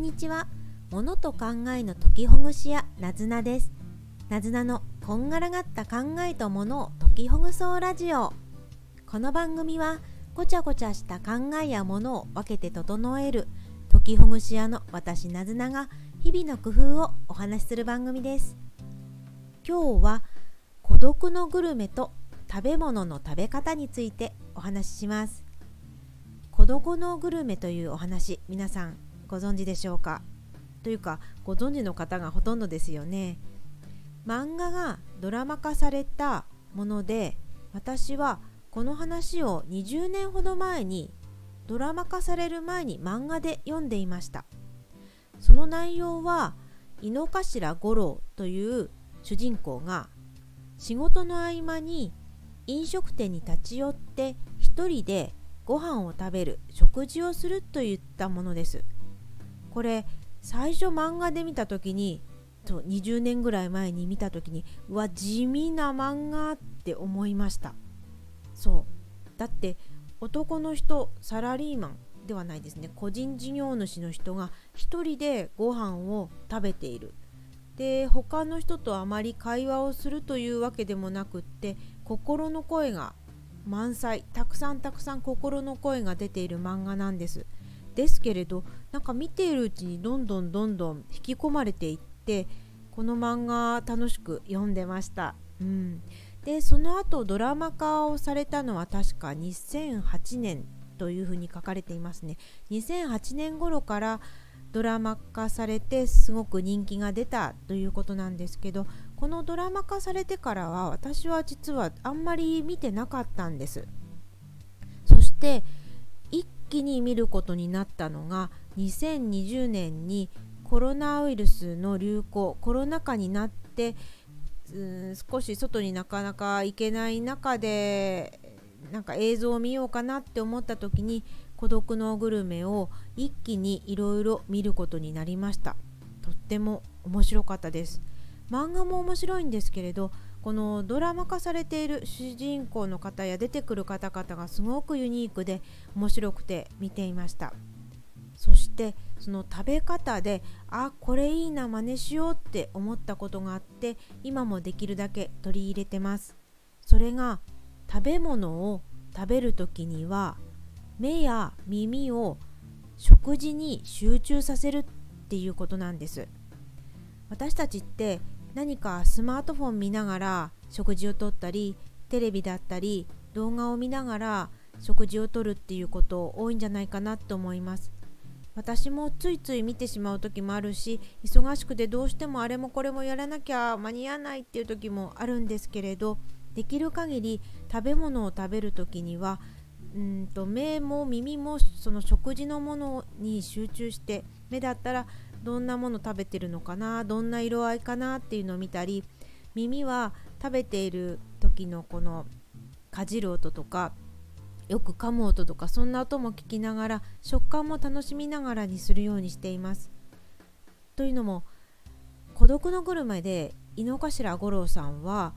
んにちは。物と考えの解きほぐし屋なずなです。なずなのこんがらがった考えとものを解きほぐそうラジオ。この番組はごちゃごちゃした考えやものを分けて整える解きほぐし屋の私なずなが日々の工夫をお話しする番組です。今日は孤独のグルメと食べ物の食べ方についてお話しします。孤独のグルメというお話皆さんご存知でしょうか？というかご存知の方がほとんどですよね。漫画がドラマ化されたもので私はこの話を20年ほど前にドラマ化される前に漫画で読んでいました。その内容は井の頭五郎という主人公が仕事の合間に飲食店に立ち寄って一人でご飯を食べる食事をするといったものです。これ最初漫画で見た時にと20年ぐらい前に見た時にうわ地味な漫画って思いました。そう。だって男の人サラリーマンではないですね。個人事業主の人が一人でご飯を食べている。で他の人とあまり会話をするというわけでもなくって心の声が満載。たくさんたくさん心の声が出ている漫画なんです。ですけれどなんか見ているうちにどんどんどんどん引き込まれていってこの漫画楽しく読んでました、うん、でその後ドラマ化をされたのは確か2008年というふうに書かれていますね。2008年頃からドラマ化されてすごく人気が出たということなんですけどこのドラマ化されてからは私は実はあんまり見てなかったんです。そして一気に見ることになったのが2020年にコロナウイルスの流行コロナ禍になってうん少し外になかなか行けない中でなんか映像を見ようかなって思った時に孤独のグルメを一気にいろいろ見ることになりました。とっても面白かったです。漫画も面白いんですけれどこのドラマ化されている主人公の方や出てくる方々がすごくユニークで面白くて見ていました。そしてその食べ方であこれいいな真似しようって思ったことがあって今もできるだけ取り入れてます。それが食べ物を食べる時には目や耳を食事に集中させるっていうことなんです。私たちって何かスマートフォン見ながら食事をとったりテレビだったり動画を見ながら食事をとるっていうこと多いんじゃないかなと思います。私もついつい見てしまう時もあるし忙しくてどうしてもあれもこれもやらなきゃ間に合わないっていう時もあるんですけれどできる限り食べ物を食べる時にはうんと目も耳もその食事のものに集中して目だったらどんなもの食べてるのかなどんな色合いかなっていうのを見たり耳は食べている時のこのかじる音とかよく噛む音とかそんな音も聞きながら食感も楽しみながらにするようにしています。というのも孤独のグルメで井の頭五郎さんは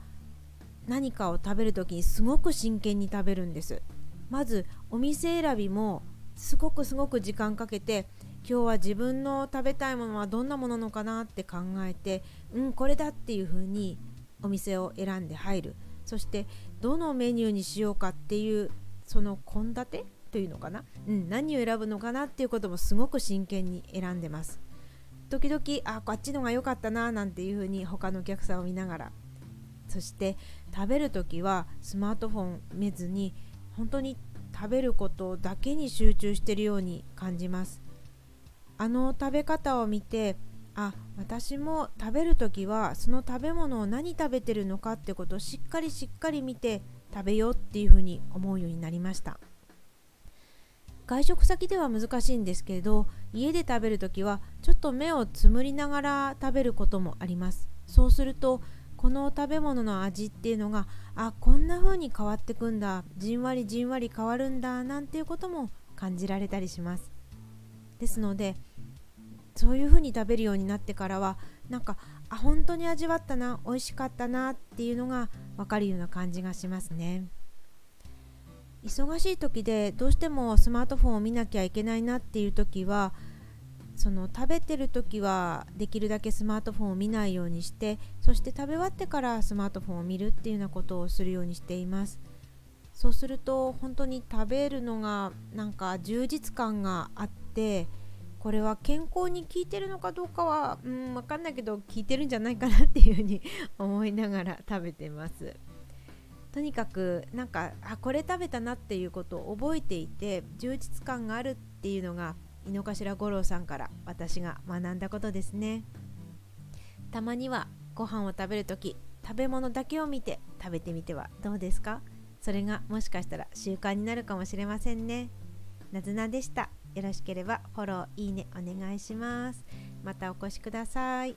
何かを食べる時にすごく真剣に食べるんです。まずお店選びもすごくすごく時間かけて今日は自分の食べたいものはどんなものなのかなって考えてうんこれだっていう風にお店を選んで入る。そしてどのメニューにしようかっていうその献立というのかな、うん、何を選ぶのかなっていうこともすごく真剣に選んでます。時々あこっちのが良かったななんていう風に他のお客さんを見ながら。そして食べる時はスマートフォン見ずに本当に食べることだけに集中してるように感じます。あの食べ方を見てあ私も食べる時はその食べ物を何食べてるのかってことをしっかりしっかり見て食べようっていうふうに思うようになりました。外食先では難しいんですけど家で食べる時はちょっと目をつむりながら食べることもあります。そうするとこの食べ物の味っていうのがあこんな風に変わってくんだ。じんわりじんわり変わるんだ。なんていうことも感じられたりします。ですのでそういう風に食べるようになってからはなんかあ本当に味わったな美味しかったなっていうのが分かるような感じがしますね。忙しい時でどうしてもスマートフォンを見なきゃいけないなっていう時はその食べてる時はできるだけスマートフォンを見ないようにしてそして食べ終わってからスマートフォンを見るっていうようなことをするようにしています。そうすると本当に食べるのがなんか充実感があってこれは健康に効いてるのかどうかはうん分かんないけど効いてるんじゃないかなっていうふうに 思いながら食べてます。とにかくなんかあこれ食べたなっていうことを覚えていて充実感があるっていうのが井の頭五郎さんから私が学んだことですね。たまにはご飯を食べるとき食べ物だけを見て食べてみてはどうですか？それがもしかしたら習慣になるかもしれませんね。なずなでした。よろしければフォローいいねお願いします。またお越しください。